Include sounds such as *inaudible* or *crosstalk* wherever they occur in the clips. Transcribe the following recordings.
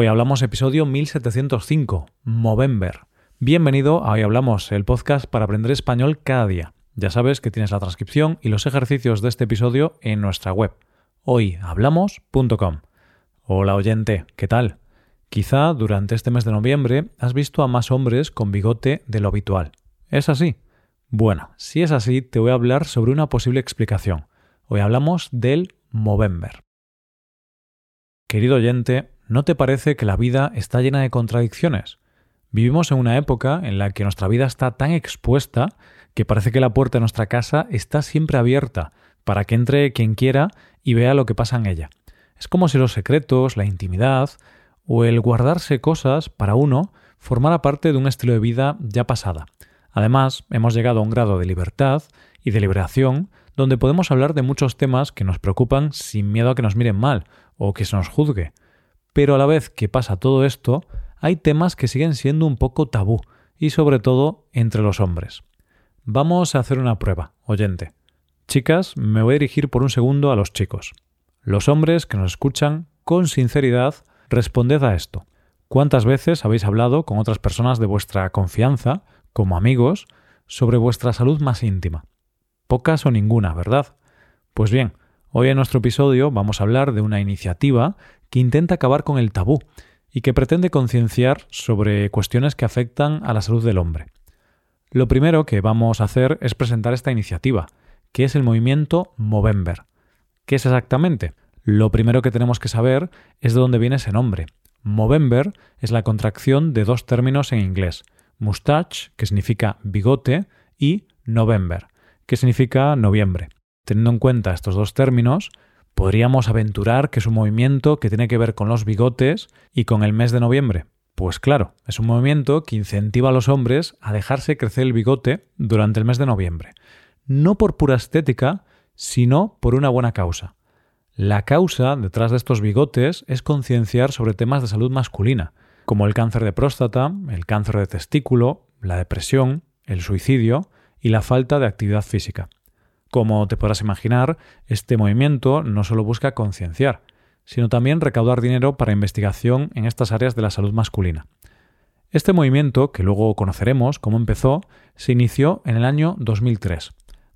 Hoy hablamos episodio 1705, Movember. Bienvenido a Hoy Hablamos, el podcast para aprender español cada día. Ya sabes que tienes la transcripción y los ejercicios de este episodio en nuestra web, hoyhablamos.com. Hola oyente, ¿qué tal? Quizá durante este mes de noviembre has visto a más hombres con bigote de lo habitual. ¿Es así? Bueno, si es así, te voy a hablar sobre una posible explicación. Hoy hablamos del Movember. Querido oyente, ¿no te parece que la vida está llena de contradicciones? Vivimos en una época en la que nuestra vida está tan expuesta que parece que la puerta de nuestra casa está siempre abierta para que entre quien quiera y vea lo que pasa en ella. Es como si los secretos, la intimidad o el guardarse cosas para uno formara parte de un estilo de vida ya pasada. Además, hemos llegado a un grado de libertad y de liberación donde podemos hablar de muchos temas que nos preocupan sin miedo a que nos miren mal o que se nos juzgue. Pero a la vez que pasa todo esto, hay temas que siguen siendo un poco tabú, y sobre todo entre los hombres. Vamos a hacer una prueba, oyente. Chicas, me voy a dirigir por un segundo a los chicos. Los hombres que nos escuchan, con sinceridad, responded a esto. ¿Cuántas veces habéis hablado con otras personas de vuestra confianza, como amigos, sobre vuestra salud más íntima? Pocas o ninguna, ¿verdad? Pues bien, hoy en nuestro episodio vamos a hablar de una iniciativa que intenta acabar con el tabú y que pretende concienciar sobre cuestiones que afectan a la salud del hombre. Lo primero que vamos a hacer es presentar esta iniciativa, que es el movimiento Movember. ¿Qué es exactamente? Lo primero que tenemos que saber es de dónde viene ese nombre. Movember es la contracción de dos términos en inglés, mustache, que significa bigote, y November, ¿Qué significa noviembre. Teniendo en cuenta estos dos términos, podríamos aventurar que es un movimiento que tiene que ver con los bigotes y con el mes de noviembre. Pues claro, es un movimiento que incentiva a los hombres a dejarse crecer el bigote durante el mes de noviembre. No por pura estética, sino por una buena causa. La causa detrás de estos bigotes es concienciar sobre temas de salud masculina, como el cáncer de próstata, el cáncer de testículo, la depresión, el suicidio, y la falta de actividad física. Como te podrás imaginar, este movimiento no solo busca concienciar, sino también recaudar dinero para investigación en estas áreas de la salud masculina. Este movimiento, que luego conoceremos cómo empezó, se inició en el año 2003.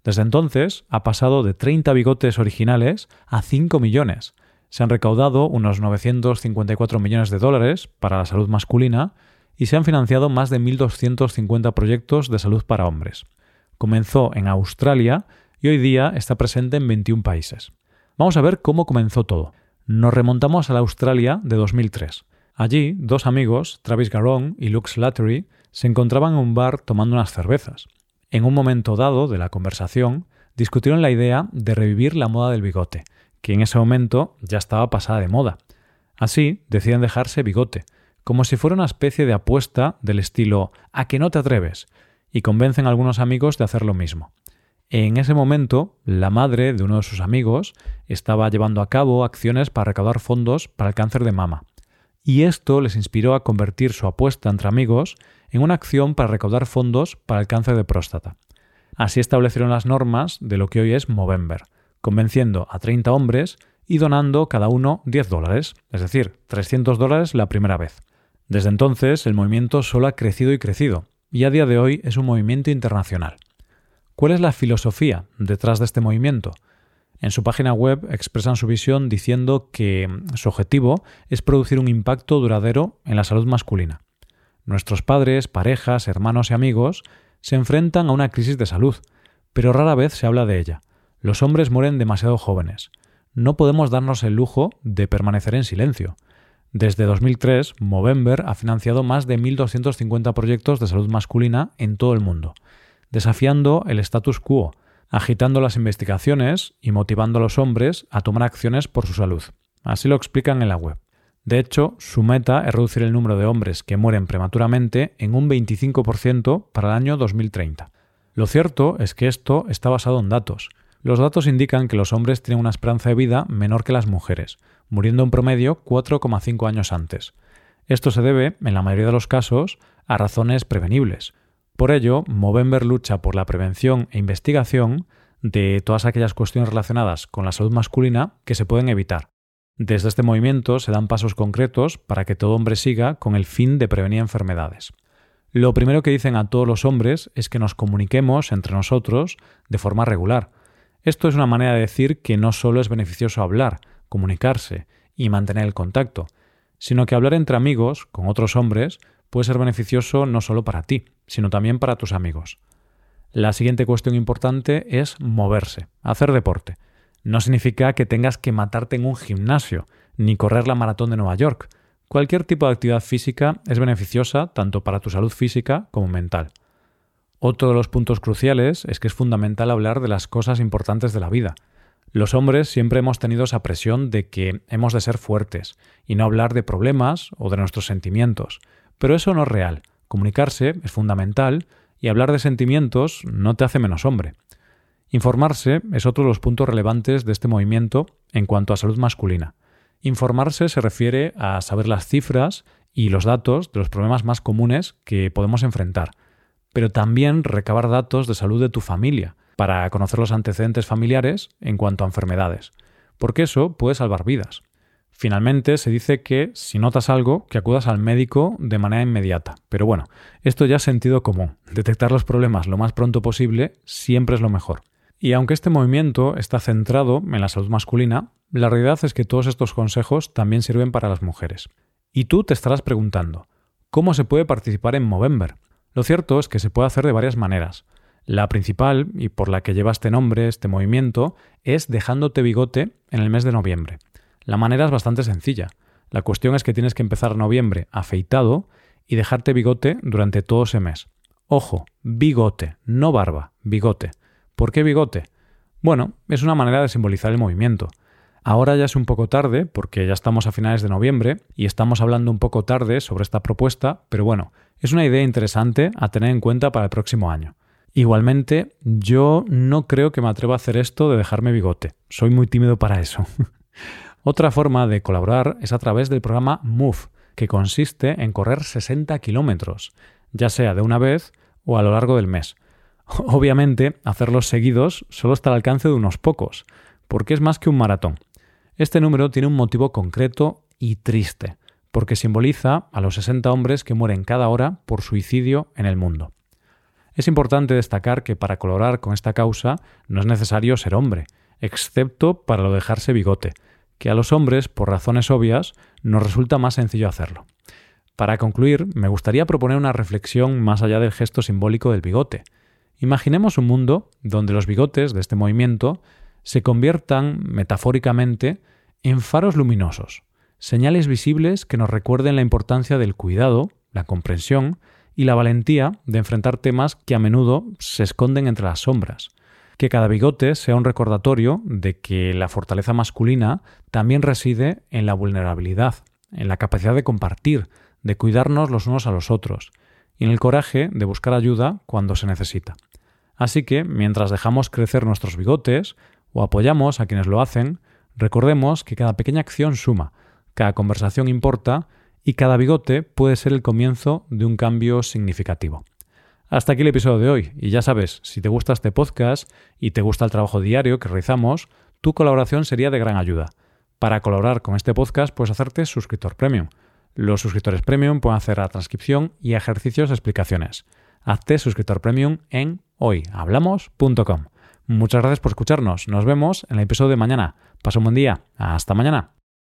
Desde entonces ha pasado de 30 bigotes originales a 5 millones. Se han recaudado unos 954 millones de dólares para la salud masculina y se han financiado más de 1.250 proyectos de salud para hombres. Comenzó en Australia y hoy día está presente en 21 países. Vamos a ver cómo comenzó todo. Nos remontamos a la Australia de 2003. Allí, dos amigos, Travis Garron y Luke Slattery, se encontraban en un bar tomando unas cervezas. En un momento dado de la conversación, discutieron la idea de revivir la moda del bigote, que en ese momento ya estaba pasada de moda. Así, deciden dejarse bigote, como si fuera una especie de apuesta del estilo ¿a que no te atreves? y convencen a algunos amigos de hacer lo mismo. En ese momento, la madre de uno de sus amigos estaba llevando a cabo acciones para recaudar fondos para el cáncer de mama. Y esto les inspiró a convertir su apuesta entre amigos en una acción para recaudar fondos para el cáncer de próstata. Así establecieron las normas de lo que hoy es Movember, convenciendo a 30 hombres y donando cada uno 10 dólares, es decir, 300 dólares la primera vez. Desde entonces el movimiento solo ha crecido y crecido, y a día de hoy es un movimiento internacional. ¿Cuál es la filosofía detrás de este movimiento? En su página web expresan su visión diciendo que su objetivo es producir un impacto duradero en la salud masculina. Nuestros padres, parejas, hermanos y amigos se enfrentan a una crisis de salud, pero rara vez se habla de ella. Los hombres mueren demasiado jóvenes. No podemos darnos el lujo de permanecer en silencio. Desde 2003, Movember ha financiado más de 1.250 proyectos de salud masculina en todo el mundo, desafiando el status quo, agitando las investigaciones y motivando a los hombres a tomar acciones por su salud. Así lo explican en la web. De hecho, su meta es reducir el número de hombres que mueren prematuramente en un 25% para el año 2030. Lo cierto es que esto está basado en datos. Los datos indican que los hombres tienen una esperanza de vida menor que las mujeres, muriendo en promedio 4,5 años antes. Esto se debe, en la mayoría de los casos, a razones prevenibles. Por ello, Movember lucha por la prevención e investigación de todas aquellas cuestiones relacionadas con la salud masculina que se pueden evitar. Desde este movimiento se dan pasos concretos para que todo hombre siga con el fin de prevenir enfermedades. Lo primero que dicen a todos los hombres es que nos comuniquemos entre nosotros de forma regular. Esto es una manera de decir que no solo es beneficioso hablar, comunicarse y mantener el contacto, sino que hablar entre amigos, con otros hombres, puede ser beneficioso no solo para ti, sino también para tus amigos. La siguiente cuestión importante es moverse, hacer deporte. No significa que tengas que matarte en un gimnasio, ni correr la maratón de Nueva York. Cualquier tipo de actividad física es beneficiosa tanto para tu salud física como mental. Otro de los puntos cruciales es que es fundamental hablar de las cosas importantes de la vida. Los hombres siempre hemos tenido esa presión de que hemos de ser fuertes y no hablar de problemas o de nuestros sentimientos, pero eso no es real. Comunicarse es fundamental y hablar de sentimientos no te hace menos hombre. Informarse es otro de los puntos relevantes de este movimiento en cuanto a salud masculina. Informarse se refiere a saber las cifras y los datos de los problemas más comunes que podemos enfrentar, pero también recabar datos de salud de tu familia, para conocer los antecedentes familiares en cuanto a enfermedades, porque eso puede salvar vidas. Finalmente, se dice que si notas algo, que acudas al médico de manera inmediata. Pero bueno, esto ya es sentido común. Detectar los problemas lo más pronto posible siempre es lo mejor. Y aunque este movimiento está centrado en la salud masculina, la realidad es que todos estos consejos también sirven para las mujeres. Y tú te estarás preguntando, ¿cómo se puede participar en Movember? Lo cierto es que se puede hacer de varias maneras. La principal, y por la que lleva este nombre, este movimiento, es dejándote bigote en el mes de noviembre. La manera es bastante sencilla. La cuestión es que tienes que empezar noviembre afeitado y dejarte bigote durante todo ese mes. Ojo, bigote, no barba, bigote. ¿Por qué bigote? Bueno, es una manera de simbolizar el movimiento. Ahora ya es un poco tarde, porque ya estamos a finales de noviembre y estamos hablando un poco tarde sobre esta propuesta, pero bueno, es una idea interesante a tener en cuenta para el próximo año. Igualmente, yo no creo que me atreva a hacer esto de dejarme bigote. Soy muy tímido para eso. *laughs* Otra forma de colaborar es a través del programa Move, que consiste en correr 60 kilómetros, ya sea de una vez o a lo largo del mes. *laughs* Obviamente, hacerlos seguidos solo está al alcance de unos pocos, porque es más que un maratón. Este número tiene un motivo concreto y triste, porque simboliza a los 60 hombres que mueren cada hora por suicidio en el mundo. Es importante destacar que para colaborar con esta causa no es necesario ser hombre, excepto para lo de dejarse bigote, que a los hombres, por razones obvias, nos resulta más sencillo hacerlo. Para concluir, me gustaría proponer una reflexión más allá del gesto simbólico del bigote. Imaginemos un mundo donde los bigotes de este movimiento se conviertan, metafóricamente, en faros luminosos, señales visibles que nos recuerden la importancia del cuidado, la comprensión y la valentía de enfrentar temas que a menudo se esconden entre las sombras. Que cada bigote sea un recordatorio de que la fortaleza masculina también reside en la vulnerabilidad, en la capacidad de compartir, de cuidarnos los unos a los otros, y en el coraje de buscar ayuda cuando se necesita. Así que, mientras dejamos crecer nuestros bigotes, o apoyamos a quienes lo hacen, recordemos que cada pequeña acción suma, cada conversación importa y cada bigote puede ser el comienzo de un cambio significativo. Hasta aquí el episodio de hoy, y ya sabes, si te gusta este podcast y te gusta el trabajo diario que realizamos, tu colaboración sería de gran ayuda. Para colaborar con este podcast puedes hacerte suscriptor premium. Los suscriptores premium pueden hacer la transcripción y ejercicios de explicaciones. Hazte suscriptor premium en hoyhablamos.com. Muchas gracias por escucharnos. Nos vemos en el episodio de mañana. Pasa un buen día. Hasta mañana.